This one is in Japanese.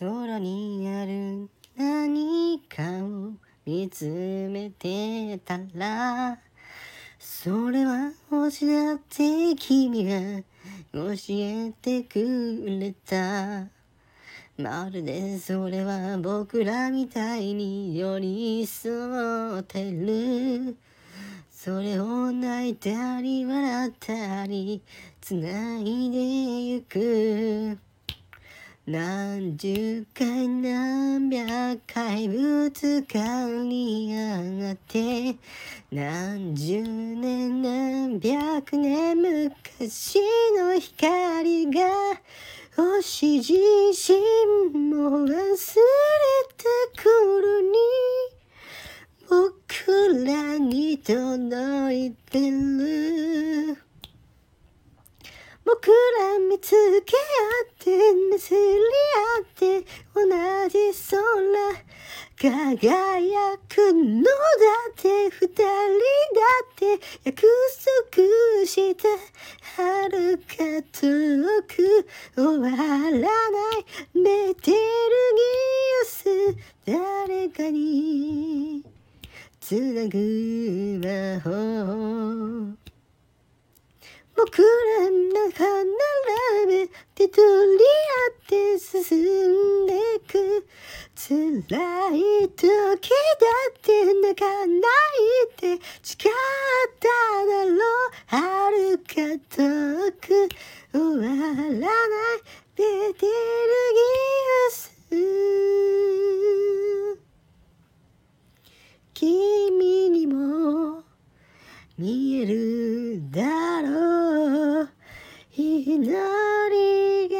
空にある何かを見つめてたらそれは星だって君が教えてくれた。まるでそれは僕らみたいに寄り添ってる。それを泣いたり笑ったり繋いでゆく。何十回何百回ぶつかり合がって何十年何百年昔の光が星自身も忘れてくるに。僕らに届いてる僕ら見つけ合ってなすり合って同じ空輝くのだって二人だって約束した遥か遠く終わらない。ベテルギウス誰かにつなぐ魔法。僕ら並べて取り合って進んでく辛い時だって泣かないって誓っただろうはるか遠く終わらないベテルギウス君にも見えるだ 기다리게